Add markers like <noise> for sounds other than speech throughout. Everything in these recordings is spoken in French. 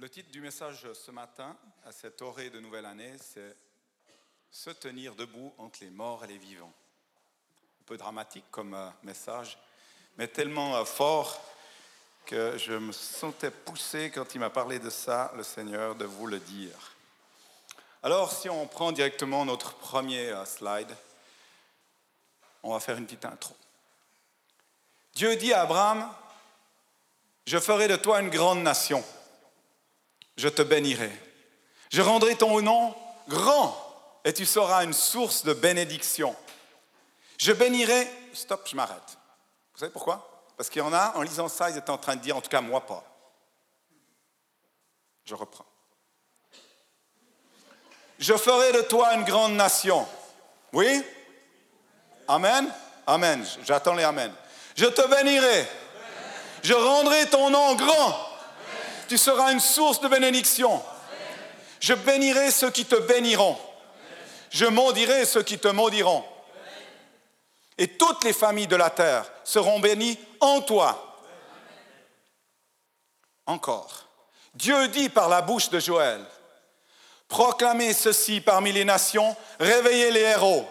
Le titre du message ce matin, à cette orée de nouvelle année, c'est Se tenir debout entre les morts et les vivants. Un peu dramatique comme euh, message, mais tellement euh, fort que je me sentais poussé quand il m'a parlé de ça, le Seigneur, de vous le dire. Alors, si on prend directement notre premier euh, slide, on va faire une petite intro. Dieu dit à Abraham, je ferai de toi une grande nation je te bénirai. Je rendrai ton nom grand et tu seras une source de bénédiction. Je bénirai. Stop, je m'arrête. Vous savez pourquoi? Parce qu'il y en a, en lisant ça, ils étaient en train de dire, en tout cas moi pas. Je reprends. Je ferai de toi une grande nation. Oui? Amen? Amen. J'attends les Amen. Je te bénirai. Je rendrai ton nom grand tu seras une source de bénédiction. Je bénirai ceux qui te béniront. Je maudirai ceux qui te maudiront. Et toutes les familles de la terre seront bénies en toi. Encore. Dieu dit par la bouche de Joël, proclamez ceci parmi les nations, réveillez les héros.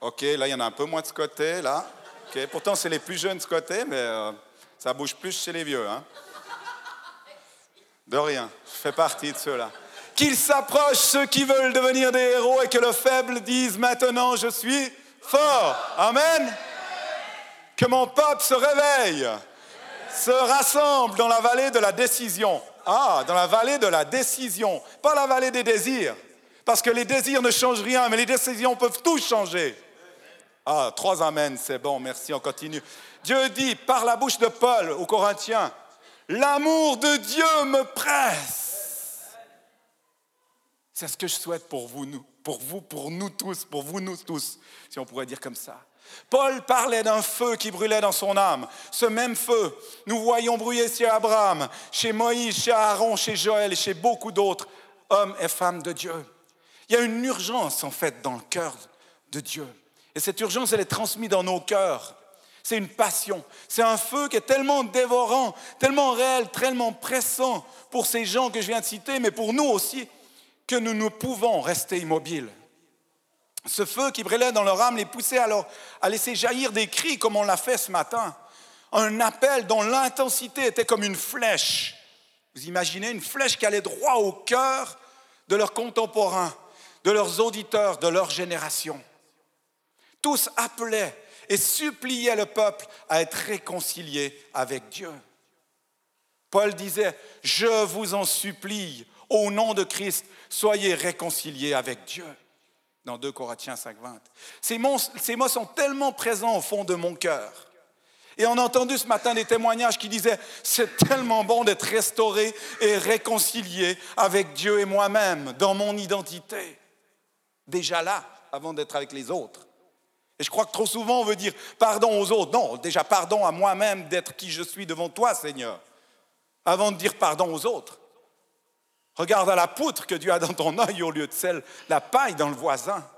Ok, là il y en a un peu moins de ce côté, là. pourtant c'est les plus jeunes de ce côté, mais euh, ça bouge plus chez les vieux. Hein. De rien, je fais partie de ceux-là. Qu'ils s'approchent ceux qui veulent devenir des héros et que le faible dise maintenant je suis fort. Amen. Que mon peuple se réveille, se rassemble dans la vallée de la décision. Ah, dans la vallée de la décision, pas la vallée des désirs. Parce que les désirs ne changent rien, mais les décisions peuvent tout changer. Ah, trois amens, c'est bon, merci, on continue. Dieu dit par la bouche de Paul aux Corinthiens, L'amour de Dieu me presse. C'est ce que je souhaite pour vous, nous, pour vous, pour nous tous, pour vous, nous tous, si on pourrait dire comme ça. Paul parlait d'un feu qui brûlait dans son âme. Ce même feu, nous voyons brûler chez Abraham, chez Moïse, chez Aaron, chez Joël et chez beaucoup d'autres hommes et femmes de Dieu. Il y a une urgence en fait dans le cœur de Dieu. Et cette urgence, elle est transmise dans nos cœurs. C'est une passion. C'est un feu qui est tellement dévorant, tellement réel, tellement pressant pour ces gens que je viens de citer, mais pour nous aussi, que nous ne pouvons rester immobiles. Ce feu qui brûlait dans leur âme les poussait alors à laisser jaillir des cris comme on l'a fait ce matin. Un appel dont l'intensité était comme une flèche. Vous imaginez une flèche qui allait droit au cœur de leurs contemporains, de leurs auditeurs, de leur génération. Tous appelaient et suppliait le peuple à être réconcilié avec Dieu. Paul disait, je vous en supplie, au nom de Christ, soyez réconciliés avec Dieu. Dans 2 Corinthiens 5.20. Ces mots, ces mots sont tellement présents au fond de mon cœur. Et on a entendu ce matin des témoignages qui disaient, c'est tellement bon d'être restauré et réconcilié avec Dieu et moi-même dans mon identité. Déjà là, avant d'être avec les autres. Et je crois que trop souvent, on veut dire pardon aux autres. Non, déjà pardon à moi-même d'être qui je suis devant toi, Seigneur, avant de dire pardon aux autres. Regarde à la poutre que Dieu a dans ton œil au lieu de celle, la paille dans le voisin.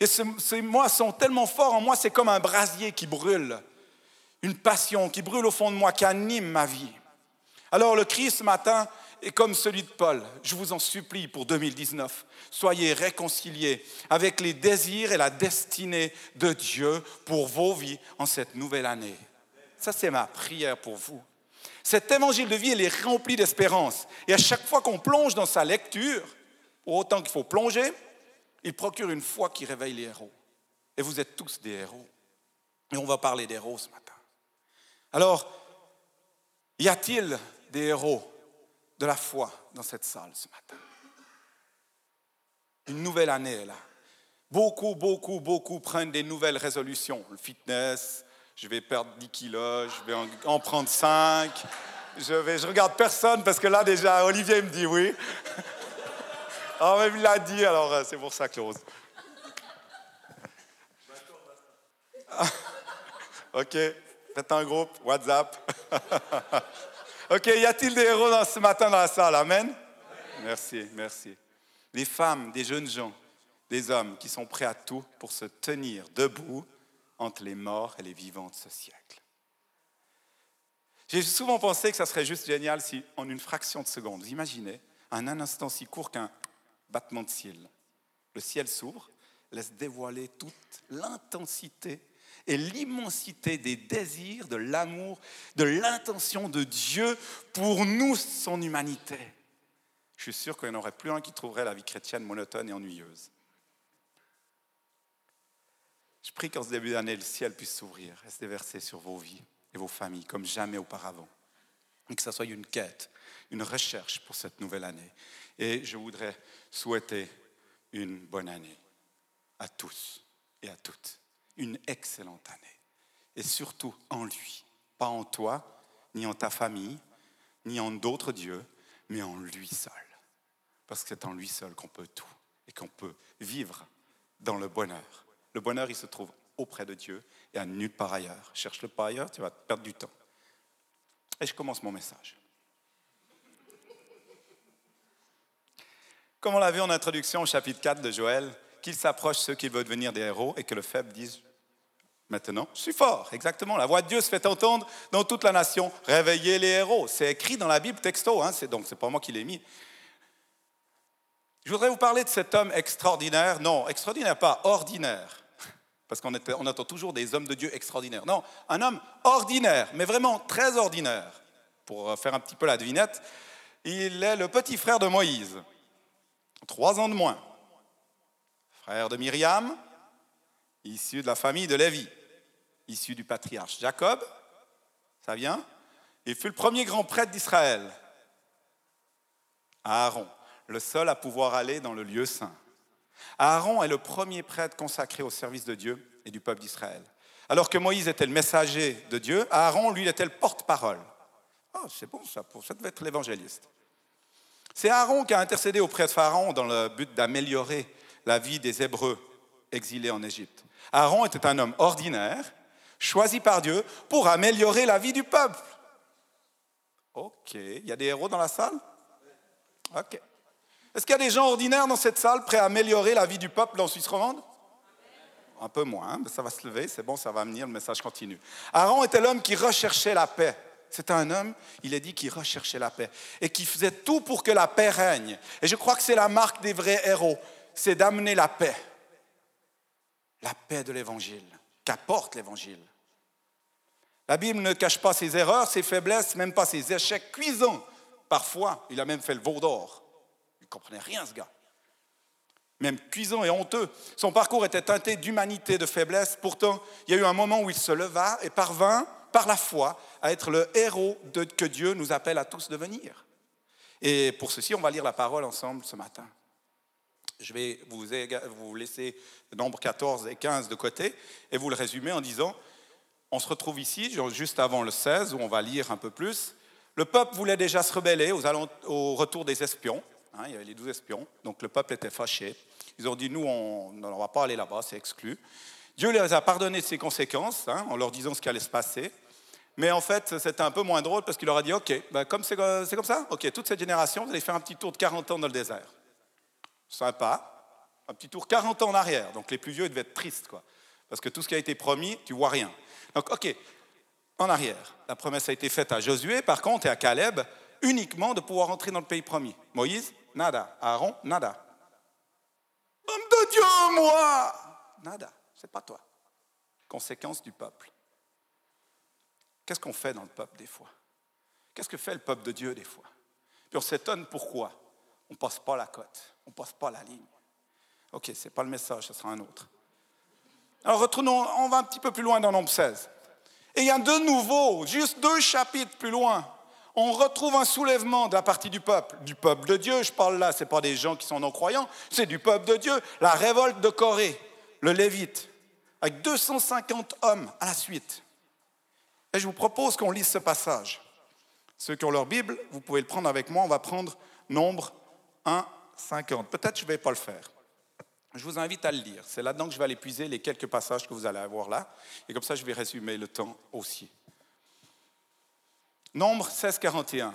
Et ces mots sont tellement forts en moi, c'est comme un brasier qui brûle, une passion qui brûle au fond de moi, qui anime ma vie. Alors le Christ ce matin est comme celui de Paul. Je vous en supplie pour 2019, soyez réconciliés avec les désirs et la destinée de Dieu pour vos vies en cette nouvelle année. Ça, c'est ma prière pour vous. Cet évangile de vie, il est rempli d'espérance. Et à chaque fois qu'on plonge dans sa lecture, autant qu'il faut plonger, il procure une foi qui réveille les héros. Et vous êtes tous des héros. Et on va parler des héros ce matin. Alors, y a-t-il des héros de la foi dans cette salle ce matin. Une nouvelle année est là. Beaucoup, beaucoup, beaucoup prennent des nouvelles résolutions. Le fitness, je vais perdre 10 kilos, je vais en, prendre 5. Je, vais, je regarde personne parce que là déjà, Olivier me dit oui. <laughs> Ah, même il l'a dit, alors euh, c'est pour ça, Claude. <laughs> ok, faites un groupe, WhatsApp. <laughs> OK, y a-t-il des héros dans, ce matin dans la salle? Amen? Merci, merci. Des femmes, des jeunes gens, des hommes qui sont prêts à tout pour se tenir debout entre les morts et les vivants de ce siècle. J'ai souvent pensé que ça serait juste génial si, en une fraction de seconde, vous imaginez, en un instant si court qu'un battement de cils, le ciel s'ouvre, laisse dévoiler toute l'intensité et l'immensité des désirs, de l'amour, de l'intention de Dieu pour nous, son humanité. Je suis sûr qu'il n'y en aurait plus un qui trouverait la vie chrétienne monotone et ennuyeuse. Je prie qu'en ce début d'année, le ciel puisse s'ouvrir et se déverser sur vos vies et vos familles comme jamais auparavant. Et que ce soit une quête, une recherche pour cette nouvelle année. Et je voudrais souhaiter une bonne année à tous et à toutes. Une excellente année. Et surtout en lui. Pas en toi, ni en ta famille, ni en d'autres dieux, mais en lui seul. Parce que c'est en lui seul qu'on peut tout et qu'on peut vivre dans le bonheur. Le bonheur, il se trouve auprès de Dieu et à nulle part ailleurs. Cherche-le pas ailleurs, tu vas perdre du temps. Et je commence mon message. Comme on l'a vu en introduction au chapitre 4 de Joël, qu'il s'approche ceux qui veulent devenir des héros et que le faible dise Maintenant, je suis fort, exactement. La voix de Dieu se fait entendre dans toute la nation. Réveillez les héros. C'est écrit dans la Bible texto, hein, c'est, donc pas moi qui l'ai mis. Je voudrais vous parler de cet homme extraordinaire. Non, extraordinaire, pas ordinaire. Parce qu'on on attend toujours des hommes de Dieu extraordinaires. Non, un homme ordinaire, mais vraiment très ordinaire. Pour faire un petit peu la devinette, il est le petit frère de Moïse. Trois ans de moins. Frère de Myriam, issu de la famille de Lévi issu du patriarche Jacob, ça vient, il fut le premier grand prêtre d'Israël, Aaron, le seul à pouvoir aller dans le lieu saint. Aaron est le premier prêtre consacré au service de Dieu et du peuple d'Israël. Alors que Moïse était le messager de Dieu, Aaron, lui, était le porte-parole. Oh, c'est bon ça, ça devait être l'évangéliste. C'est Aaron qui a intercédé auprès de Pharaon dans le but d'améliorer la vie des Hébreux exilés en Égypte. Aaron était un homme ordinaire choisi par Dieu pour améliorer la vie du peuple. Ok, il y a des héros dans la salle? Ok. Est-ce qu'il y a des gens ordinaires dans cette salle prêts à améliorer la vie du peuple en Suisse romande? Un peu moins, mais ça va se lever, c'est bon, ça va venir, le message continue. Aaron était l'homme qui recherchait la paix. C'était un homme, il est dit, qui recherchait la paix et qui faisait tout pour que la paix règne. Et je crois que c'est la marque des vrais héros, c'est d'amener la paix. La paix de l'Évangile, qu'apporte l'Évangile. La Bible ne cache pas ses erreurs, ses faiblesses, même pas ses échecs cuisants. Parfois, il a même fait le veau d'or. Il ne comprenait rien, ce gars. Même cuisant et honteux. Son parcours était teinté d'humanité, de faiblesse. Pourtant, il y a eu un moment où il se leva et parvint, par la foi, à être le héros que Dieu nous appelle à tous devenir. Et pour ceci, on va lire la parole ensemble ce matin. Je vais vous, vous laisser nombre 14 et 15 de côté et vous le résumer en disant on se retrouve ici, juste avant le 16, où on va lire un peu plus. Le peuple voulait déjà se rebeller au retour des espions. Hein, il y avait les douze espions, donc le peuple était fâché. Ils ont dit, nous, on ne va pas aller là-bas, c'est exclu. Dieu les a pardonné de ses conséquences, hein, en leur disant ce qui allait se passer. Mais en fait, c'était un peu moins drôle parce qu'il leur a dit, OK, ben, comme c'est comme ça, OK, toute cette génération, vous allez faire un petit tour de 40 ans dans le désert. Sympa. Un petit tour 40 ans en arrière. Donc les plus vieux, ils devaient être tristes, quoi. Parce que tout ce qui a été promis, tu vois rien. Donc, OK, en arrière. La promesse a été faite à Josué, par contre, et à Caleb, uniquement de pouvoir entrer dans le pays promis. Moïse, nada. Aaron, nada. Homme de Dieu, moi Nada. C'est pas toi. Conséquence du peuple. Qu'est-ce qu'on fait dans le peuple des fois? Qu'est-ce que fait le peuple de Dieu des fois? Puis on s'étonne pourquoi on ne passe pas la cote, on ne passe pas la ligne. Ok, ce n'est pas le message, ce sera un autre. Alors retournons, on va un petit peu plus loin dans Nombre 16. Et il y a de nouveau, juste deux chapitres plus loin, on retrouve un soulèvement de la partie du peuple, du peuple de Dieu. Je parle là, ce n'est pas des gens qui sont non-croyants, c'est du peuple de Dieu. La révolte de Corée, le Lévite, avec 250 hommes à la suite. Et je vous propose qu'on lise ce passage. Ceux qui ont leur Bible, vous pouvez le prendre avec moi. On va prendre Nombre 1, 50. Peut-être je ne vais pas le faire. Je vous invite à le lire. C'est là-dedans que je vais aller puiser les quelques passages que vous allez avoir là. Et comme ça, je vais résumer le temps aussi. Nombre 16, 41.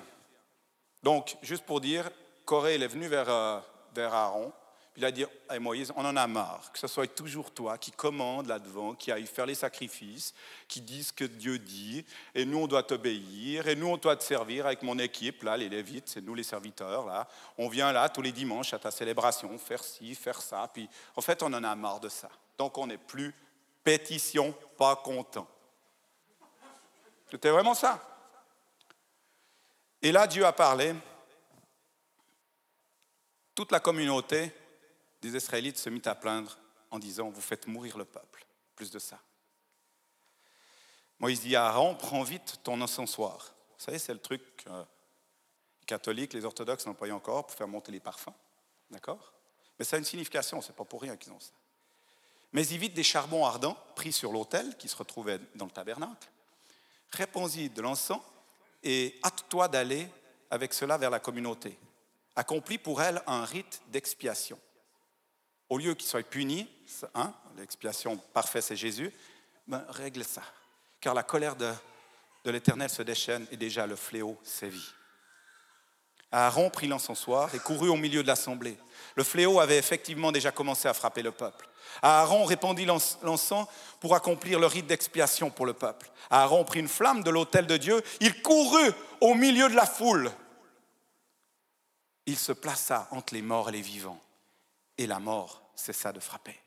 Donc, juste pour dire, Corée est venu vers, euh, vers Aaron. Il a dit à Moïse, on en a marre, que ce soit toujours toi qui commande là-devant, qui aille faire les sacrifices, qui dise ce que Dieu dit, et nous on doit t'obéir, et nous on doit te servir avec mon équipe, là, les Lévites, c'est nous les serviteurs, là. On vient là tous les dimanches à ta célébration, faire ci, faire ça, puis en fait on en a marre de ça. Donc on n'est plus pétition, pas content. C'était vraiment ça. Et là Dieu a parlé, toute la communauté des Israélites se mit à plaindre en disant, vous faites mourir le peuple. Plus de ça. Moïse dit à Aaron, prends vite ton encensoir. Vous savez, c'est le truc euh, catholique, les orthodoxes n'emploient encore pour faire monter les parfums. D'accord? Mais ça a une signification, c'est pas pour rien qu'ils ont ça. Mais y vite des charbons ardents pris sur l'autel qui se retrouvait dans le tabernacle. Réponds-y de l'encens et hâte-toi d'aller avec cela vers la communauté. Accomplis pour elle un rite d'expiation au lieu qu'il soit puni, hein, l'expiation parfaite c'est Jésus, ben, règle ça. Car la colère de, de l'Éternel se déchaîne et déjà le fléau sévit. Aaron prit l'encensoir et courut au milieu de l'assemblée. Le fléau avait effectivement déjà commencé à frapper le peuple. Aaron répandit l'encens pour accomplir le rite d'expiation pour le peuple. Aaron prit une flamme de l'autel de Dieu, il courut au milieu de la foule. Il se plaça entre les morts et les vivants et la mort cessa de frapper.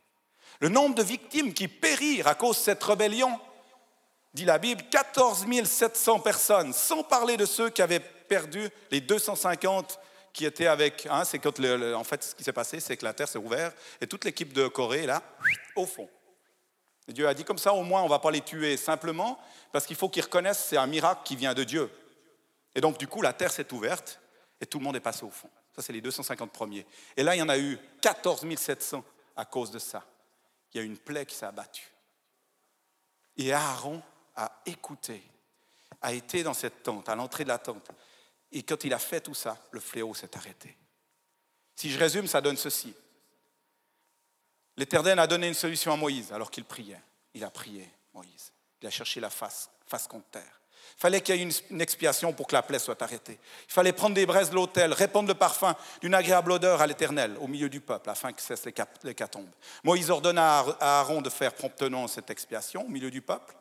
Le nombre de victimes qui périrent à cause de cette rébellion, dit la Bible, 14 700 personnes, sans parler de ceux qui avaient perdu les 250 qui étaient avec. Hein, c'est quand en fait, ce qui s'est passé, c'est que la terre s'est ouverte et toute l'équipe de Corée là, au fond. Dieu a dit comme ça, au moins, on ne va pas les tuer simplement, parce qu'il faut qu'ils reconnaissent c'est un miracle qui vient de Dieu. Et donc, du coup, la terre s'est ouverte et tout le monde est passé au fond. Ça, c'est les 250 premiers. Et là, il y en a eu 14 700 à cause de ça. Il y a une plaie qui s'est abattue. Et Aaron a écouté, a été dans cette tente, à l'entrée de la tente. Et quand il a fait tout ça, le fléau s'est arrêté. Si je résume, ça donne ceci. L'Éternel a donné une solution à Moïse alors qu'il priait. Il a prié, Moïse. Il a cherché la face, face contre terre. Il fallait qu'il y ait une, expiation pour que la plaie soit arrêtée. Il fallait prendre des braises de l'autel, répandre le parfum d'une agréable odeur à l'Éternel au milieu du peuple, afin que cesse l'hécatombe. Moïse ordonna à Aaron de faire promptement cette expiation au milieu du peuple.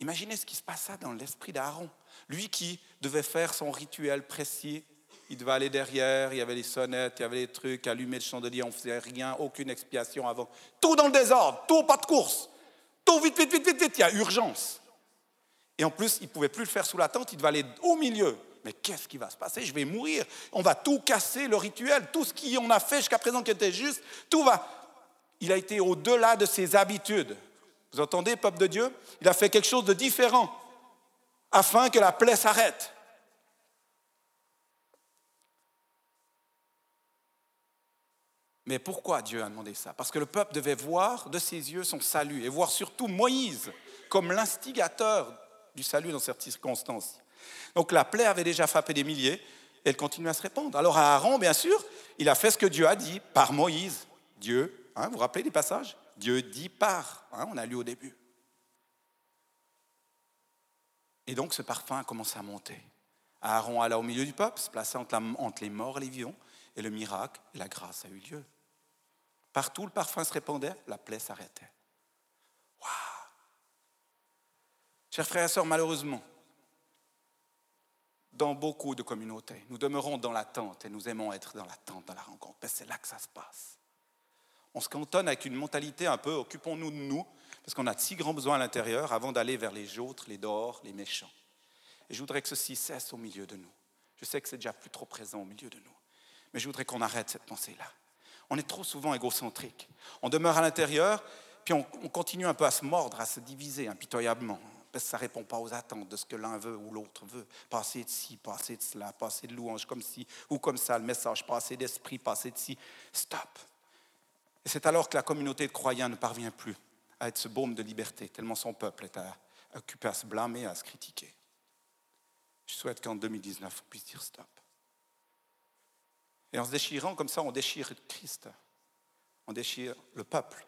Imaginez ce qui se passa dans l'esprit d'Aaron. Lui qui devait faire son rituel précis, il devait aller derrière, il y avait les sonnettes, il y avait les trucs, allumer le chandelier, on ne faisait rien, aucune expiation avant. Tout dans le désordre, tout pas de course. Vite, vite, vite, vite, vite, il y a urgence. Et en plus, il ne pouvait plus le faire sous la tente, il devait aller au milieu. Mais qu'est-ce qui va se passer? Je vais mourir. On va tout casser, le rituel, tout ce qu'on a fait jusqu'à présent qui était juste, tout va. Il a été au-delà de ses habitudes. Vous entendez, peuple de Dieu? Il a fait quelque chose de différent afin que la plaie s'arrête. Mais pourquoi Dieu a demandé ça? Parce que le peuple devait voir de ses yeux son salut et voir surtout Moïse comme l'instigateur du salut dans cette circonstance. Donc la plaie avait déjà frappé des milliers, et elle continue à se répandre. Alors Aaron, bien sûr, il a fait ce que Dieu a dit par Moïse. Dieu, hein, vous vous rappelez des passages? Dieu dit par, hein, on a lu au début. Et donc ce parfum a commencé à monter. Aaron alla au milieu du peuple, se plaça entre, les morts et les vivants, et le miracle la grâce a eu lieu. Partout le parfum se répandait, la plaie s'arrêtait. Waouh Chers frères et sœurs, malheureusement, dans beaucoup de communautés, nous demeurons dans l'attente et nous aimons être dans l'attente, dans la rencontre. c'est là que ça se passe. On se cantonne avec une mentalité un peu occupons-nous de nous, parce qu'on a de si grands besoins à l'intérieur avant d'aller vers les autres, les dehors, les méchants. Et je voudrais que ceci cesse au milieu de nous. Je sais que c'est déjà plus trop présent au milieu de nous, mais je voudrais qu'on arrête cette pensée-là. On est trop souvent égocentrique. On demeure à l'intérieur, puis on, on continue un peu à se mordre, à se diviser impitoyablement parce que ça ne répond pas aux attentes de ce que l'un veut ou l'autre veut. Passer de ci, passer de cela, passer de louange comme ci ou comme ça, le message, passer d'esprit, passer de ci. Stop. Et c'est alors que la communauté de croyants ne parvient plus à être ce baume de liberté, tellement son peuple est occupé à se blâmer, à se critiquer. Je souhaite qu'en 2019, on puisse dire stop. Et en se déchirant comme ça, on déchire Christ, on déchire le peuple,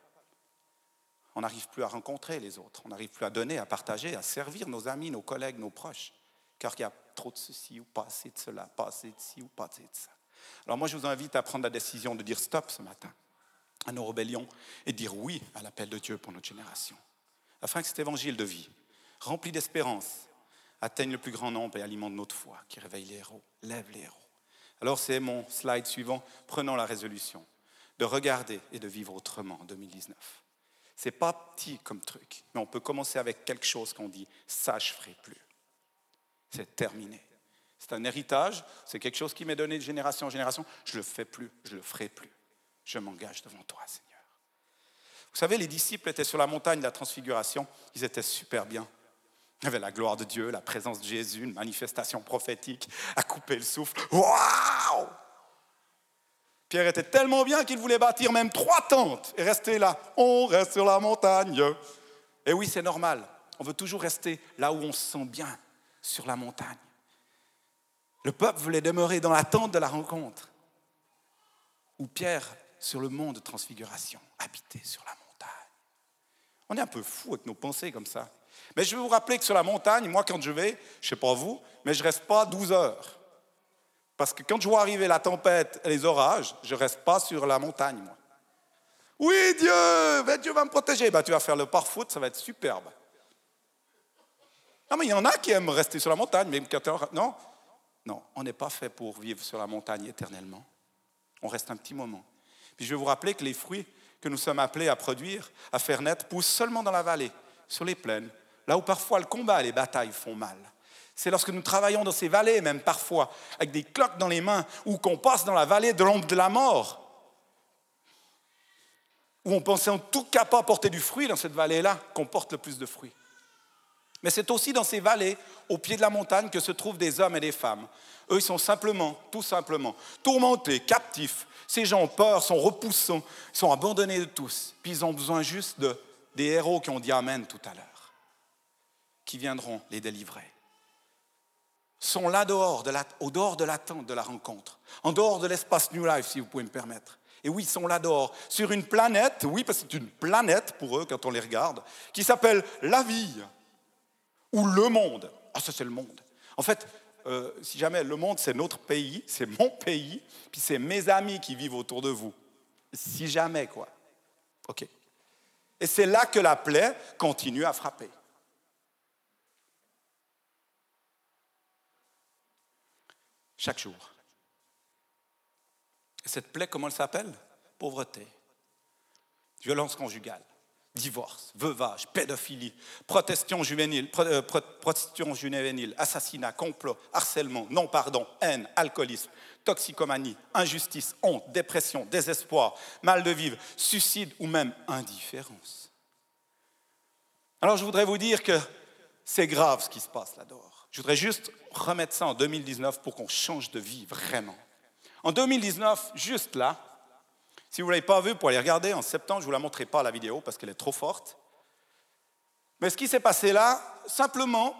on n'arrive plus à rencontrer les autres, on n'arrive plus à donner, à partager, à servir nos amis, nos collègues, nos proches, car il y a trop de ceci ou pas assez de cela, pas assez de ci ou pas assez de ça. Alors moi, je vous invite à prendre la décision de dire stop ce matin. À nos rébellions et dire oui à l'appel de Dieu pour notre génération, afin que cet évangile de vie, rempli d'espérance, atteigne le plus grand nombre et alimente notre foi, qui réveille les héros, lève les héros. Alors c'est mon slide suivant, prenons la résolution de regarder et de vivre autrement en 2019. C'est pas petit comme truc, mais on peut commencer avec quelque chose qu'on dit ça je ferai plus. C'est terminé. C'est un héritage, c'est quelque chose qui m'est donné de génération en génération. Je le fais plus, je le ferai plus. Je m'engage devant toi, Seigneur. Vous savez, les disciples étaient sur la montagne de la transfiguration, ils étaient super bien. Il y avait la gloire de Dieu, la présence de Jésus, une manifestation prophétique, à couper le souffle. Waouh Pierre était tellement bien qu'il voulait bâtir même trois tentes et rester là. On reste sur la montagne. Et oui, c'est normal. On veut toujours rester là où on se sent bien, sur la montagne. Le peuple voulait demeurer dans la tente de la rencontre. Ou Pierre, sur le mont de transfiguration, habiter sur la montagne. On est un peu fou avec nos pensées comme ça. Mais je vais vous rappeler que sur la montagne, moi, quand je vais, je ne sais pas vous, mais je ne reste pas 12 heures. Parce que quand je vois arriver la tempête et les orages, je ne reste pas sur la montagne, moi. Oui, Dieu, Dieu va me protéger. Ben, tu vas faire le par-foot, ça va être superbe. Non, mais il y en a qui aiment rester sur la montagne, mais non, non, on n'est pas fait pour vivre sur la montagne éternellement. On reste un petit moment. Puis je vais vous rappeler que les fruits que nous sommes appelés à produire, à faire naître, poussent seulement dans la vallée, sur les plaines, là où parfois le combat et les batailles font mal. C'est lorsque nous travaillons dans ces vallées, même parfois, avec des cloques dans les mains, ou qu'on passe dans la vallée de l'ombre de la mort, où on pensait en tout cas pas porter du fruit dans cette vallée-là, qu'on porte le plus de fruits. Mais c'est aussi dans ces vallées, au pied de la montagne, que se trouvent des hommes et des femmes. Eux, ils sont simplement, tout simplement, tourmentés, captifs. Ces gens ont peur, sont repoussants, sont abandonnés de tous. Puis ils ont besoin juste de, des héros qui ont dit Amen tout à l'heure, qui viendront les délivrer. Sont là dehors, de au dehors de l'attente de la rencontre, en dehors de l'espace New Life, si vous pouvez me permettre. Et oui, ils sont là dehors, sur une planète, oui, parce que c'est une planète pour eux quand on les regarde, qui s'appelle la vie ou le monde. Ah, ça, c'est le monde. En fait, euh, si jamais le monde, c'est notre pays, c'est mon pays, puis c'est mes amis qui vivent autour de vous. Si jamais, quoi. OK. Et c'est là que la plaie continue à frapper. Chaque jour. Et cette plaie, comment elle s'appelle? Pauvreté, violence conjugale, divorce, veuvage, pédophilie, juvénile, euh, juvénile, assassinat, complot, harcèlement, non-pardon, haine, alcoolisme, toxicomanie, injustice, honte, dépression, désespoir, mal de vivre, suicide ou même indifférence. Alors je voudrais vous dire que c'est grave ce qui se passe là-dehors. Je voudrais juste remettre ça en 2019 pour qu'on change de vie vraiment. En 2019, juste là, si vous ne l'avez pas vu, pour aller regarder en septembre, je ne vous la montrerai pas la vidéo parce qu'elle est trop forte. Mais ce qui s'est passé là, simplement,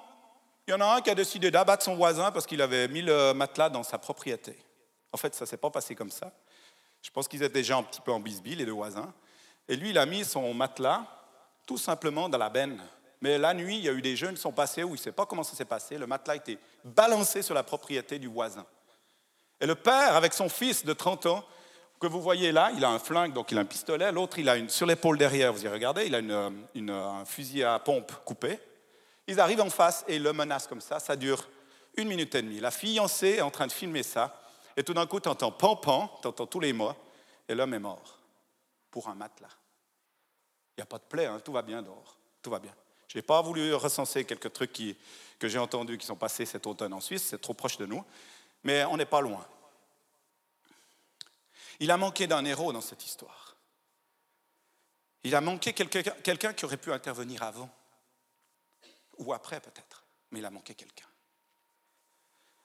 il y en a un qui a décidé d'abattre son voisin parce qu'il avait mis le matelas dans sa propriété. En fait, ça ne s'est pas passé comme ça. Je pense qu'ils étaient déjà un petit peu en bisbille, les deux voisins. Et lui, il a mis son matelas tout simplement dans la benne. Mais la nuit, il y a eu des jeunes qui sont passés où il ne sait pas comment ça s'est passé. Le matelas été balancé sur la propriété du voisin. Et le père, avec son fils de 30 ans, que vous voyez là, il a un flingue, donc il a un pistolet. L'autre, il a une, sur l'épaule derrière, vous y regardez, il a une, un fusil à pompe coupé. Ils arrivent en face et ils le menacent comme ça. Ça dure une minute et demie. La fiancée est en train de filmer ça. Et tout d'un coup, tu entends pan-pan, tu entends tous les mots, et l'homme est mort pour un matelas. Il n'y a pas de plaie, hein, tout va bien dehors. Tout va bien. Je n'ai pas voulu recenser quelques trucs qui, que j'ai entendus qui sont passés cet automne en Suisse, c'est trop proche de nous, mais on n'est pas loin. Il a manqué d'un héros dans cette histoire. Il a manqué quelqu'un qui aurait pu intervenir avant, ou après peut-être, mais il a manqué quelqu'un.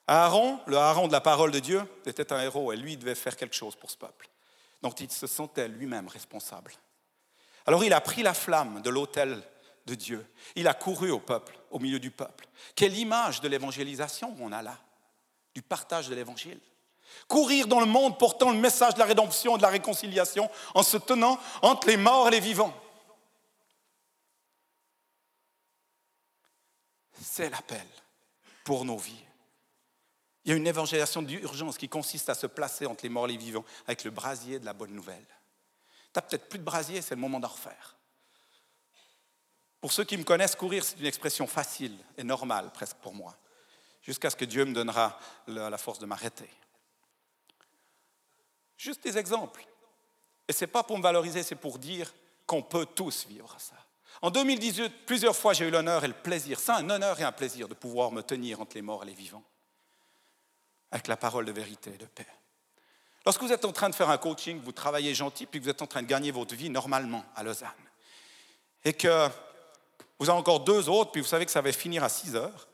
Aaron, le Aaron de la parole de Dieu, était un héros et lui devait faire quelque chose pour ce peuple. Donc il se sentait lui-même responsable. Alors il a pris la flamme de l'autel de Dieu. Il a couru au peuple, au milieu du peuple. Quelle image de l'évangélisation on a là, du partage de l'évangile. Courir dans le monde portant le message de la rédemption et de la réconciliation en se tenant entre les morts et les vivants. C'est l'appel pour nos vies. Il y a une évangélisation d'urgence qui consiste à se placer entre les morts et les vivants avec le brasier de la bonne nouvelle. Tu n'as peut-être plus de brasier, c'est le moment d'en refaire. Pour ceux qui me connaissent, courir, c'est une expression facile et normale presque pour moi, jusqu'à ce que Dieu me donnera la force de m'arrêter. Juste des exemples. Et ce n'est pas pour me valoriser, c'est pour dire qu'on peut tous vivre ça. En 2018, plusieurs fois, j'ai eu l'honneur et le plaisir, c'est un honneur et un plaisir de pouvoir me tenir entre les morts et les vivants, avec la parole de vérité et de paix. Lorsque vous êtes en train de faire un coaching, vous travaillez gentil, puis vous êtes en train de gagner votre vie normalement à Lausanne, et que vous avez encore deux autres, puis vous savez que ça va finir à 6 heures,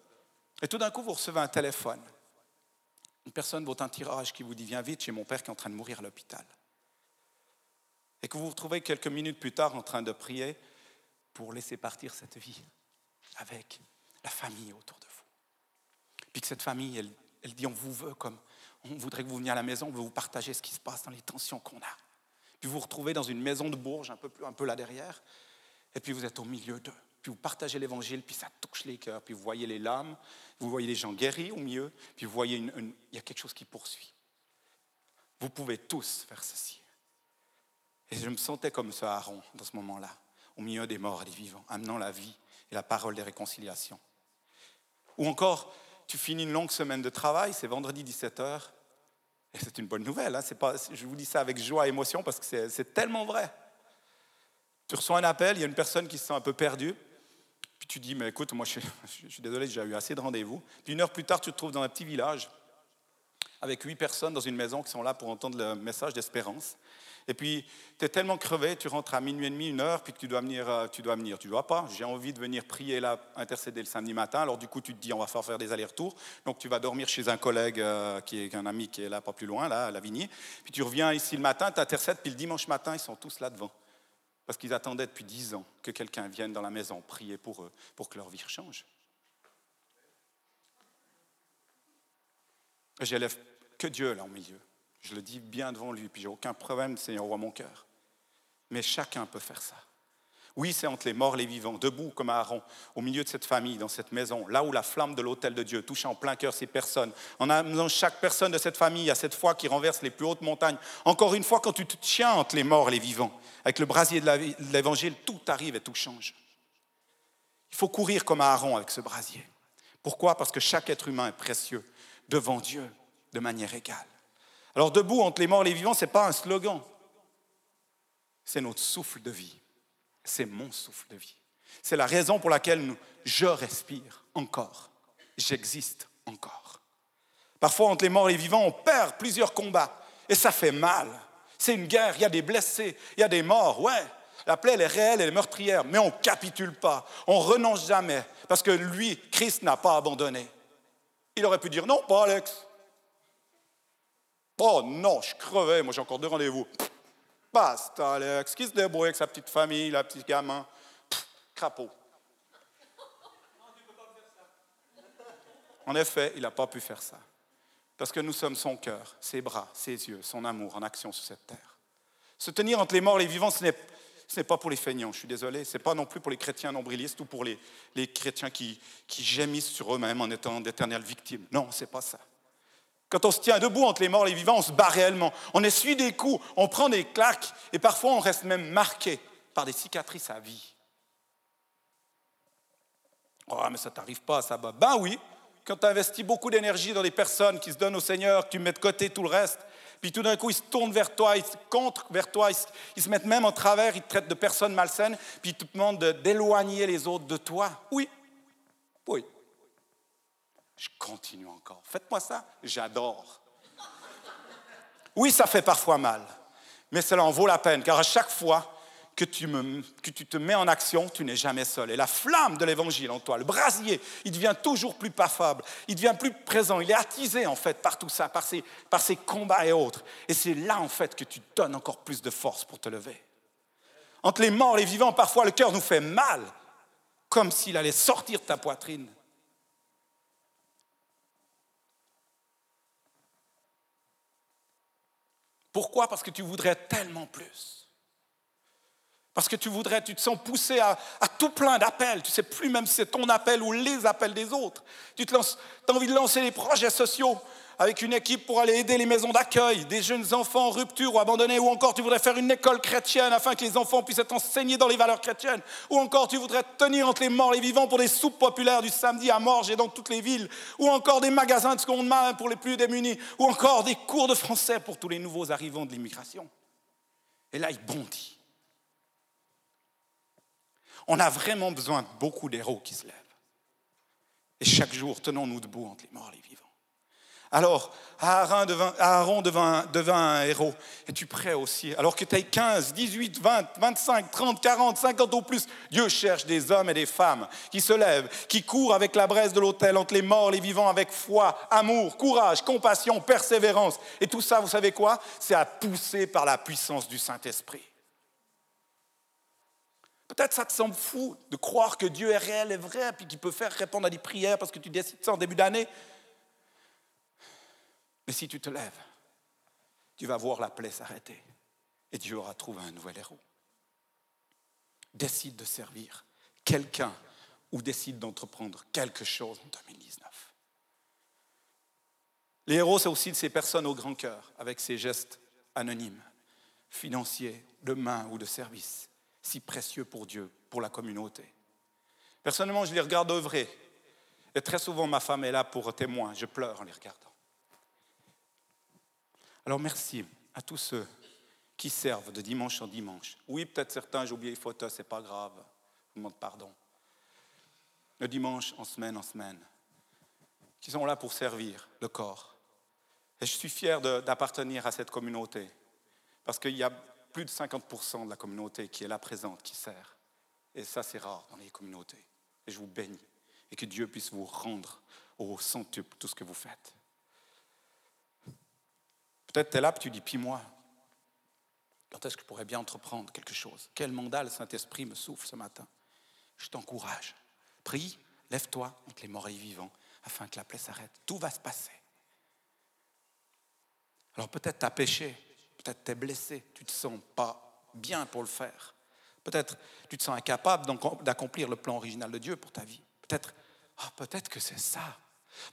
et tout d'un coup, vous recevez un téléphone. Une personne de votre tirage qui vous dit Viens vite chez mon père qui est en train de mourir à l'hôpital. Et que vous vous retrouvez quelques minutes plus tard en train de prier pour laisser partir cette vie avec la famille autour de vous. Puis que cette famille, elle, elle dit On vous veut comme on voudrait que vous veniez à la maison, on veut vous partager ce qui se passe dans les tensions qu'on a. Puis vous vous retrouvez dans une maison de Bourges, un peu, un peu là derrière, et puis vous êtes au milieu d'eux. Puis vous partagez l'évangile, puis ça touche les cœurs, puis vous voyez les lames, vous voyez les gens guéris au milieu, puis vous voyez une, il y a quelque chose qui poursuit. Vous pouvez tous faire ceci. Et je me sentais comme ce Aaron dans ce moment-là, au milieu des morts et des vivants, amenant la vie et la parole des réconciliations. Ou encore, tu finis une longue semaine de travail, c'est vendredi 17h, et c'est une bonne nouvelle. Hein, pas, je vous dis ça avec joie et émotion parce que c'est tellement vrai. Tu reçois un appel, il y a une personne qui se sent un peu perdue, tu dis, mais écoute, moi <laughs> je, suis désolé, j'ai eu assez de rendez-vous. Puis une heure plus tard, tu te trouves dans un petit village avec huit personnes dans une maison qui sont là pour entendre le message d'espérance. Et puis, tu es tellement crevé, tu rentres à minuit et demi, une heure, puis tu dois venir. Euh, tu dois venir. Tu dois pas. J'ai envie de venir prier là, intercéder le samedi matin. Alors, du coup, tu te dis, on va faire faire des allers-retours. Donc, tu vas dormir chez un collègue, euh, qui est un ami qui est là, pas plus loin, là, à Lavigny. Puis, tu reviens ici le matin, tu intercèdes, puis le dimanche matin, ils sont tous là devant. Parce qu'ils attendaient depuis dix ans que quelqu'un vienne dans la maison prier pour eux, pour que leur vie change. J'élève que Dieu là au milieu. Je le dis bien devant lui, puis j'ai aucun problème, Seigneur, roi mon cœur. Mais chacun peut faire ça. Oui, c'est entre les morts et les vivants, debout comme Aaron, au milieu de cette famille, dans cette maison, là où la flamme de l'autel de Dieu touche en plein cœur ces personnes, en amenant chaque personne de cette famille à cette foi qui renverse les plus hautes montagnes. Encore une fois, quand tu te tiens entre les morts et les vivants, avec le brasier de l'évangile, tout arrive et tout change. Il faut courir comme Aaron avec ce brasier. Pourquoi? Parce que chaque être humain est précieux devant Dieu de manière égale. Alors debout entre les morts et les vivants, ce n'est pas un slogan, c'est notre souffle de vie, c'est mon souffle de vie. C'est la raison pour laquelle je respire encore, j'existe encore. Parfois, entre les morts et les vivants, on perd plusieurs combats et ça fait mal. C'est une guerre, il y a des blessés, il y a des morts, ouais. La plaie, elle est réelle, elle est meurtrière, mais on ne capitule pas, on renonce jamais, parce que lui, Christ n'a pas abandonné. Il aurait pu dire non, pas Alex. Oh non, je crevais, moi j'ai encore deux rendez-vous. Alex, qui se débrouille avec sa petite famille, la petite gamin. crapaud. En effet, il n'a pas pu faire ça. Parce que nous sommes son cœur, ses bras, ses yeux, son amour en action sur cette terre. Se tenir entre les morts et les vivants, ce n'est pas pour les feignants, je suis désolé. Ce n'est pas non plus pour les chrétiens nombrilistes ou pour les, chrétiens qui gémissent sur eux-mêmes en étant d'éternelles victimes. Non, ce n'est pas ça. Quand on se tient debout entre les morts et les vivants, on se bat réellement. On essuie des coups, on prend des claques et parfois on reste même marqué par des cicatrices à vie. Oh, mais ça t'arrive pas, ça va. Ben oui, quand tu investis beaucoup d'énergie dans des personnes qui se donnent au Seigneur, tu mets de côté tout le reste, puis tout d'un coup ils se tournent vers toi, ils se contre vers toi, ils se, mettent même en travers, ils te traitent de personnes malsaines, puis ils te demandent d'éloigner les autres de toi. Oui, oui. Je continue encore. Faites-moi ça, j'adore. Oui, ça fait parfois mal, mais cela en vaut la peine, car à chaque fois que tu, te mets en action, tu n'es jamais seul. Et la flamme de l'évangile en toi, le brasier, il devient toujours plus passable, il devient plus présent, il est attisé en fait par tout ça, par ces, par ces combats et autres. Et c'est là en fait que tu donnes encore plus de force pour te lever. Entre les morts et les vivants, parfois le cœur nous fait mal, comme s'il allait sortir de ta poitrine. Pourquoi? Parce que tu voudrais tellement plus. Parce que tu voudrais, tu te sens poussé à, tout plein d'appels. Tu sais plus même si c'est ton appel ou les appels des autres. Tu te lances, as envie de lancer des projets sociaux avec une équipe pour aller aider les maisons d'accueil, des jeunes enfants en rupture ou abandonnés, ou encore tu voudrais faire une école chrétienne afin que les enfants puissent être enseignés dans les valeurs chrétiennes, ou encore tu voudrais tenir entre les morts et les vivants pour des soupes populaires du samedi à Morges et dans toutes les villes, ou encore des magasins de seconde main pour les plus démunis, ou encore des cours de français pour tous les nouveaux arrivants de l'immigration. Et là, il bondit. On a vraiment besoin de beaucoup d'héros qui se lèvent. Et chaque jour, tenons-nous debout entre les morts et les vivants. Alors, Aaron devint, un héros. Es-tu prêt aussi Alors que tu as 15, 18, 20, 25, 30, 40, 50 ou plus, Dieu cherche des hommes et des femmes qui se lèvent, qui courent avec la braise de l'autel entre les morts et les vivants avec foi, amour, courage, compassion, persévérance. Et tout ça, vous savez quoi? C'est à pousser par la puissance du Saint-Esprit. Peut-être ça te semble fou de croire que Dieu est réel et vrai, puis qu'il peut faire répondre à des prières parce que tu décides ça en début d'année. Mais si tu te lèves, tu vas voir la plaie s'arrêter et Dieu aura trouvé un nouvel héros. Décide de servir quelqu'un ou décide d'entreprendre quelque chose en 2019. Les héros, c'est aussi ces personnes au grand cœur, avec ces gestes anonymes, financiers, de main ou de service si précieux pour Dieu, pour la communauté. Personnellement, je les regarde œuvrer. Et très souvent, ma femme est là pour témoin. Je pleure en les regardant. Alors merci à tous ceux qui servent de dimanche en dimanche. Oui, peut-être certains, j'ai oublié les photos, c'est pas grave. Je vous demande pardon. Le dimanche, en semaine en semaine. Qui sont là pour servir le corps. Et je suis fier d'appartenir à cette communauté. Parce qu'il y a plus de 50% de la communauté qui est là présente, qui sert. Et ça, c'est rare dans les communautés. Et je vous bénis. Et que Dieu puisse vous rendre au centuple tout ce que vous faites. Peut-être tu es là et tu dis, puis moi, quand est-ce que je pourrais bien entreprendre quelque chose? Quel mandat le Saint-Esprit me souffle ce matin? Je t'encourage. Prie, lève-toi entre les morts et les vivants afin que la plaie s'arrête. Tout va se passer. Alors peut-être tu as péché, Peut-être tu es blessé, tu ne te sens pas bien pour le faire. Peut-être tu te sens incapable d'accomplir le plan original de Dieu pour ta vie. Peut-être, ah, peut-être que c'est ça.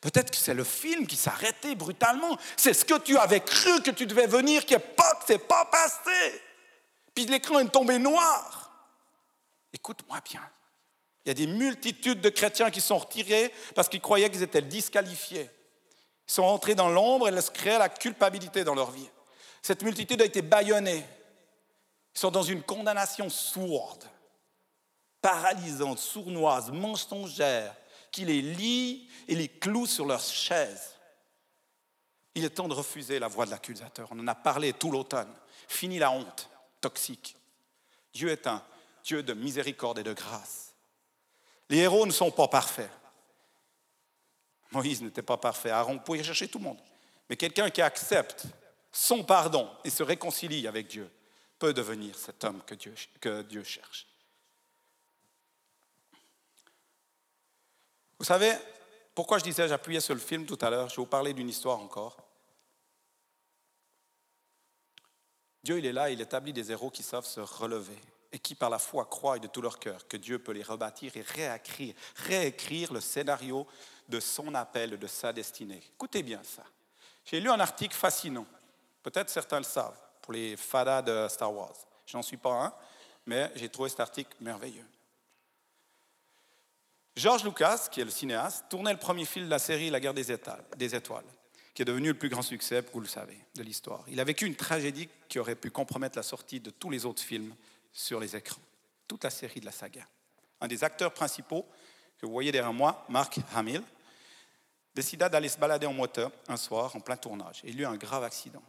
Peut-être que c'est le film qui arrêté brutalement. C'est ce que tu avais cru que tu devais venir qui n'est pas, pas passé. Puis l'écran est tombé noir. Écoute-moi bien. Il y a des multitudes de chrétiens qui sont retirés parce qu'ils croyaient qu'ils étaient disqualifiés. Ils sont rentrés dans l'ombre et se créer la culpabilité dans leur vie. Cette multitude a été bâillonnée. Ils sont dans une condamnation sourde, paralysante, sournoise, mensongère, qui les lie et les cloue sur leur chaise. Il est temps de refuser la voix de l'accusateur. On en a parlé tout l'automne. Fini la honte toxique. Dieu est un Dieu de miséricorde et de grâce. Les héros ne sont pas parfaits. Moïse n'était pas parfait. Aaron pouvait chercher tout le monde. Mais quelqu'un qui accepte son pardon et se réconcilie avec Dieu, peut devenir cet homme que Dieu cherche. Vous savez, pourquoi je disais, j'appuyais sur le film tout à l'heure, je vais vous parler d'une histoire encore. Dieu, il est là, il établit des héros qui savent se relever et qui, par la foi, croient de tout leur cœur que Dieu peut les rebâtir et réécrire, réécrire le scénario de son appel, de sa destinée. Écoutez bien ça. J'ai lu un article fascinant Peut-être certains le savent, pour les fadas de Star Wars. Je n'en suis pas un, mais j'ai trouvé cet article merveilleux. George Lucas, qui est le cinéaste, tournait le premier film de la série La guerre des étoiles, qui est devenu le plus grand succès, vous le savez, de l'histoire. Il a vécu une tragédie qui aurait pu compromettre la sortie de tous les autres films sur les écrans, toute la série de la saga. Un des acteurs principaux, que vous voyez derrière moi, Mark Hamill, décida d'aller se balader en moteur un soir en plein tournage. Il eut un grave accident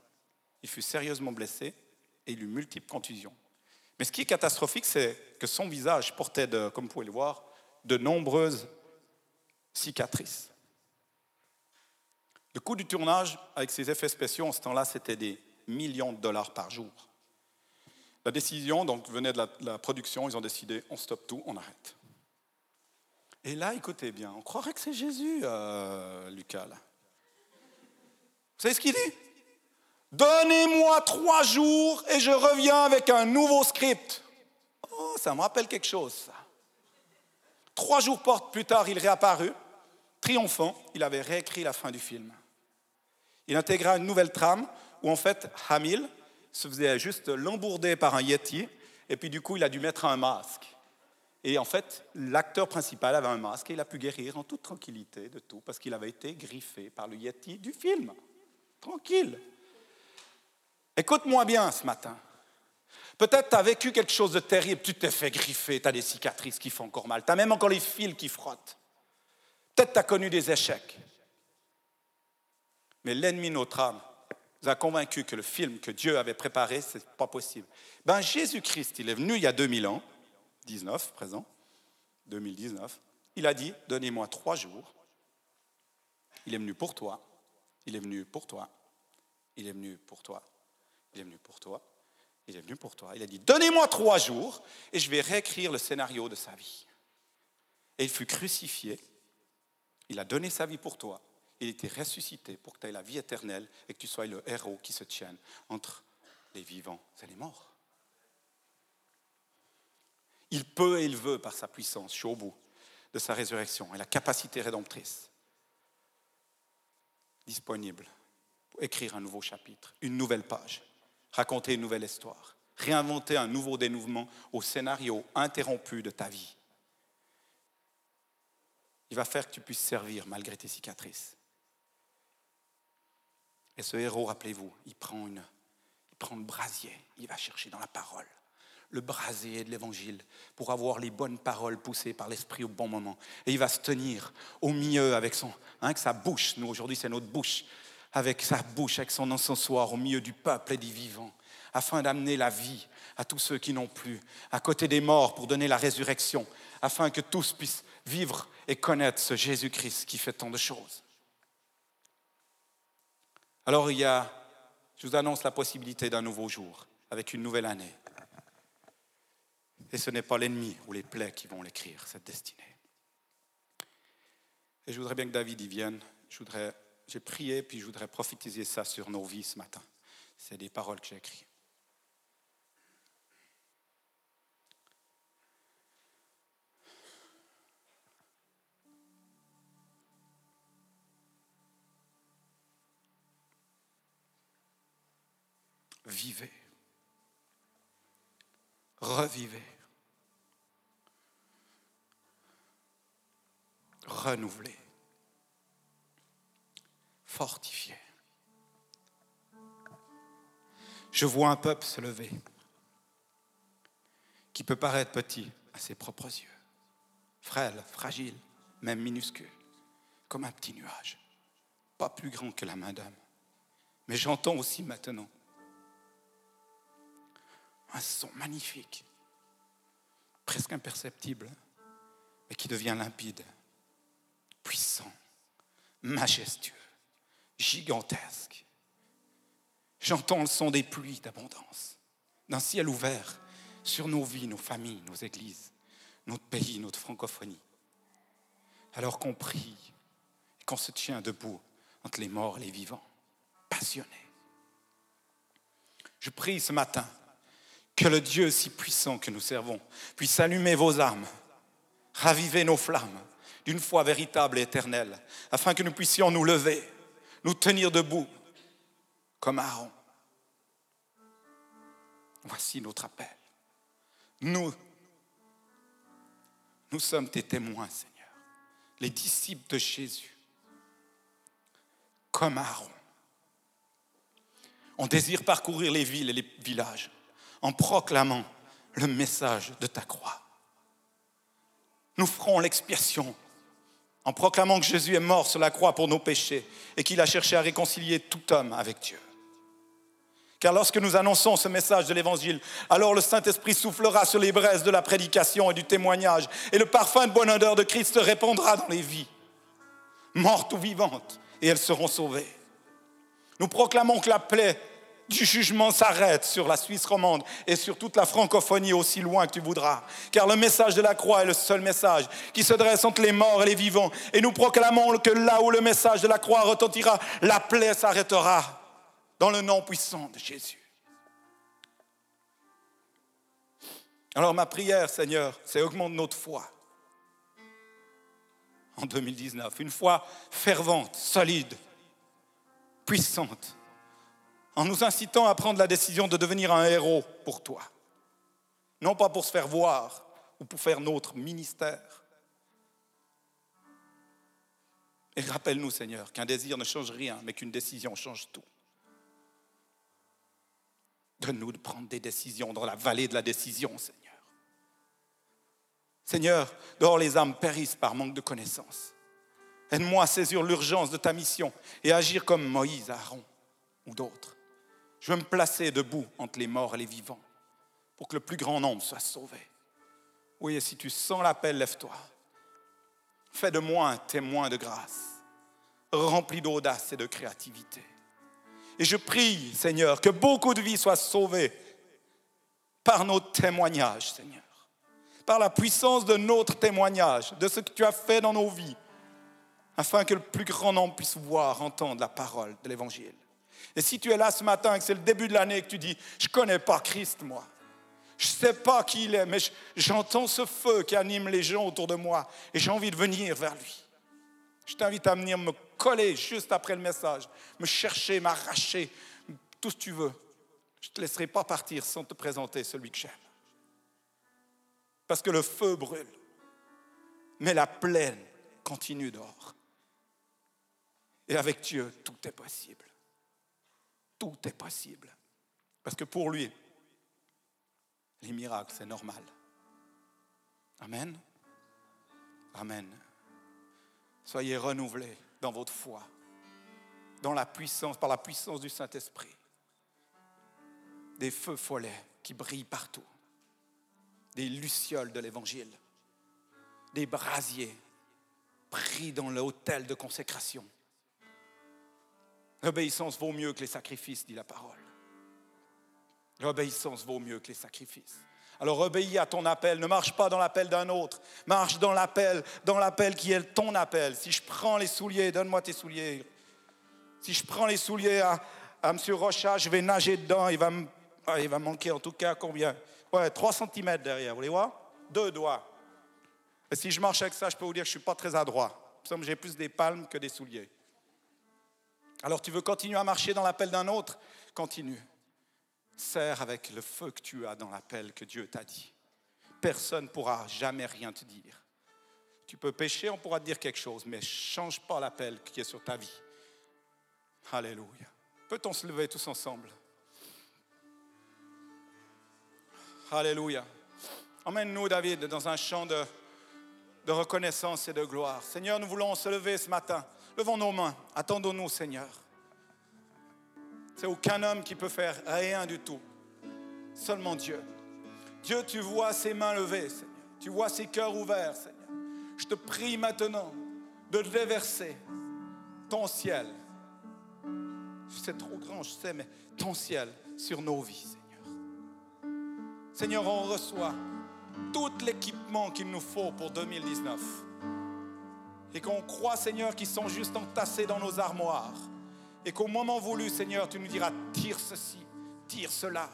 il fut sérieusement blessé et il eut multiples contusions. Mais ce qui est catastrophique, c'est que son visage portait, de, comme vous pouvez le voir, de nombreuses cicatrices. Le coût du tournage, avec ses effets spéciaux, en ce temps-là, c'était des millions de dollars par jour. La décision donc, venait de la, production, ils ont décidé, on stoppe tout, on arrête. Et là, écoutez bien, on croirait que c'est Jésus, euh, Lucas. Vous savez ce qu'il dit? Donnez-moi trois jours et je reviens avec un nouveau script. ça me rappelle quelque chose. Trois jours plus tard, il réapparut, triomphant, il avait réécrit la fin du film. Il intégra une nouvelle trame où en fait Hamil se faisait juste l'embourder par un Yeti et puis du coup il a dû mettre un masque. Et en fait, l'acteur principal avait un masque et il a pu guérir en toute tranquillité de tout parce qu'il avait été griffé par le Yeti du film. Tranquille. Écoute-moi bien ce matin. Peut-être tu as vécu quelque chose de terrible, tu t'es fait griffer, tu as des cicatrices qui font encore mal, tu as même encore les fils qui frottent. Peut-être tu as connu des échecs. Mais l'ennemi de notre âme nous a convaincu que le film que Dieu avait préparé, ce n'est pas possible. Ben, Jésus-Christ, il est venu il y a 2000 ans, 19 présent, 2019, il a dit, donnez-moi trois jours. Il est venu pour toi, il est venu pour toi, il est venu pour toi, il est venu pour toi, il est venu pour toi. Il a dit, donnez-moi trois jours et je vais réécrire le scénario de sa vie. Et il fut crucifié, il a donné sa vie pour toi, il était ressuscité pour que tu aies la vie éternelle et que tu sois le héros qui se tienne entre les vivants et les morts. Il peut et il veut par sa puissance, je suis au bout de sa résurrection et la capacité rédemptrice disponible pour écrire un nouveau chapitre, une nouvelle page raconter une nouvelle histoire, réinventer un nouveau dénouement au scénario interrompu de ta vie. Il va faire que tu puisses servir malgré tes cicatrices. Et ce héros, rappelez-vous, il prend, une, il prend le brasier, il va chercher dans la parole le brasier de l'évangile pour avoir les bonnes paroles poussées par l'esprit au bon moment. Et il va se tenir au milieu avec, son, hein, avec sa bouche. Nous, aujourd'hui, c'est notre bouche avec sa bouche, avec son encensoir au milieu du peuple et des vivants, afin d'amener la vie à tous ceux qui n'ont plus, à côté des morts pour donner la résurrection, afin que tous puissent vivre et connaître ce Jésus-Christ qui fait tant de choses. Alors il y a, je vous annonce la possibilité d'un nouveau jour, avec une nouvelle année. Et ce n'est pas l'ennemi ou les plaies qui vont l'écrire, cette destinée. Et je voudrais bien que David y vienne. Je voudrais j'ai prié, puis je voudrais prophétiser ça sur nos vies ce matin. C'est des paroles que j'ai écrites. Vivez. Revivez. Renouvelez fortifié. Je vois un peuple se lever qui peut paraître petit à ses propres yeux, frêle, fragile, même minuscule, comme un petit nuage, pas plus grand que la main d'homme. Mais j'entends aussi maintenant un son magnifique, presque imperceptible, mais qui devient limpide, puissant, majestueux gigantesque. J'entends le son des pluies d'abondance, d'un ciel ouvert sur nos vies, nos familles, nos églises, notre pays, notre francophonie. Alors qu'on prie et qu'on se tient debout entre les morts et les vivants, passionnés. Je prie ce matin que le Dieu si puissant que nous servons puisse allumer vos âmes, raviver nos flammes d'une foi véritable et éternelle, afin que nous puissions nous lever nous tenir debout comme Aaron. Voici notre appel. Nous, nous sommes tes témoins, Seigneur, les disciples de Jésus, comme Aaron. On désire parcourir les villes et les villages en proclamant le message de ta croix. Nous ferons l'expiation en proclamant que Jésus est mort sur la croix pour nos péchés et qu'il a cherché à réconcilier tout homme avec Dieu. Car lorsque nous annonçons ce message de l'Évangile, alors le Saint-Esprit soufflera sur les braises de la prédication et du témoignage, et le parfum de bonne odeur de Christ répandra dans les vies, mortes ou vivantes, et elles seront sauvées. Nous proclamons que la plaie du jugement s'arrête sur la Suisse romande et sur toute la francophonie aussi loin que tu voudras. Car le message de la croix est le seul message qui se dresse entre les morts et les vivants. Et nous proclamons que là où le message de la croix retentira, la plaie s'arrêtera dans le nom puissant de Jésus. Alors ma prière, Seigneur, c'est augmente notre foi en 2019. Une foi fervente, solide, puissante, en nous incitant à prendre la décision de devenir un héros pour toi. Non pas pour se faire voir ou pour faire notre ministère. Et rappelle-nous, Seigneur, qu'un désir ne change rien, mais qu'une décision change tout. Donne-nous de prendre des décisions dans la vallée de la décision, Seigneur. Seigneur, dehors les âmes périssent par manque de connaissance. Aide-moi à saisir l'urgence de ta mission et agir comme Moïse, Aaron ou d'autres. Je veux me placer debout entre les morts et les vivants pour que le plus grand nombre soit sauvé. Oui, et si tu sens l'appel, lève-toi. Fais de moi un témoin de grâce, rempli d'audace et de créativité. Et je prie, Seigneur, que beaucoup de vies soient sauvées par nos témoignages, Seigneur. Par la puissance de notre témoignage, de ce que tu as fait dans nos vies, afin que le plus grand nombre puisse voir, entendre la parole de l'Évangile. Et si tu es là ce matin et que c'est le début de l'année et que tu dis, je ne connais pas Christ, moi, je ne sais pas qui il est, mais j'entends ce feu qui anime les gens autour de moi et j'ai envie de venir vers lui. Je t'invite à venir me coller juste après le message, me chercher, m'arracher, tout ce que tu veux. Je ne te laisserai pas partir sans te présenter celui que j'aime. Parce que le feu brûle, mais la plaine continue dehors. Et avec Dieu, tout est possible. Tout est possible. Parce que pour lui, les miracles, c'est normal. Amen. Amen. Soyez renouvelés dans votre foi, dans la puissance, par la puissance du Saint-Esprit. Des feux follets qui brillent partout, des lucioles de l'Évangile, des brasiers pris dans l'autel de consécration. L'obéissance vaut mieux que les sacrifices, dit la parole. L'obéissance vaut mieux que les sacrifices. Alors obéis à ton appel, ne marche pas dans l'appel d'un autre, marche dans l'appel, dans l'appel qui est ton appel. Si je prends les souliers, donne-moi tes souliers. Si je prends les souliers à, M. Rocha, je vais nager dedans, il va, me, ah, il va manquer en tout cas combien? Ouais, 3 cm derrière, vous voulez voir? Deux doigts. Et si je marche avec ça, je peux vous dire que je ne suis pas très adroit. J'ai plus des palmes que des souliers. Alors tu veux continuer à marcher dans l'appel d'un autre? Continue. Sers avec le feu que tu as dans l'appel que Dieu t'a dit. Personne ne pourra jamais rien te dire. Tu peux pécher, on pourra te dire quelque chose, mais change pas l'appel qui est sur ta vie. Alléluia. Peut-on se lever tous ensemble? Alléluia. Emmène-nous, David, dans un champ de, de reconnaissance et de gloire. Seigneur, nous voulons se lever ce matin. Levons nos mains. Attendons-nous, Seigneur. C'est aucun homme qui peut faire rien du tout. Seulement Dieu. Dieu, tu vois ses mains levées, Seigneur. Tu vois ses cœurs ouverts, Seigneur. Je te prie maintenant de déverser ton ciel. C'est trop grand, je sais, mais ton ciel sur nos vies, Seigneur. Seigneur, on reçoit tout l'équipement qu'il nous faut pour 2019. Et qu'on croit, Seigneur, qu'ils sont juste entassés dans nos armoires et qu'au moment voulu, Seigneur, tu nous diras, tire ceci, tire cela,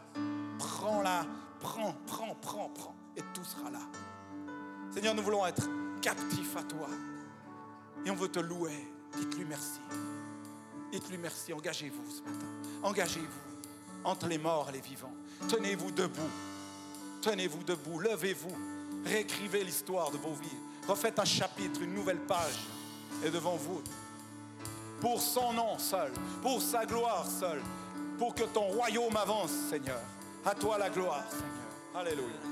prends-la, prends, prends, prends, prends, et tout sera là. Seigneur, nous voulons être captifs à toi. Et on veut te louer. Dites-lui merci. Dites-lui merci. Engagez-vous ce matin. Engagez-vous entre les morts et les vivants. Tenez-vous debout. Tenez-vous debout. Levez-vous. Réécrivez l'histoire de vos vies. Refaites un chapitre, une nouvelle page. Et devant vous, pour son nom seul, pour sa gloire seule, pour que ton royaume avance, Seigneur. À toi la gloire, Seigneur. Alléluia.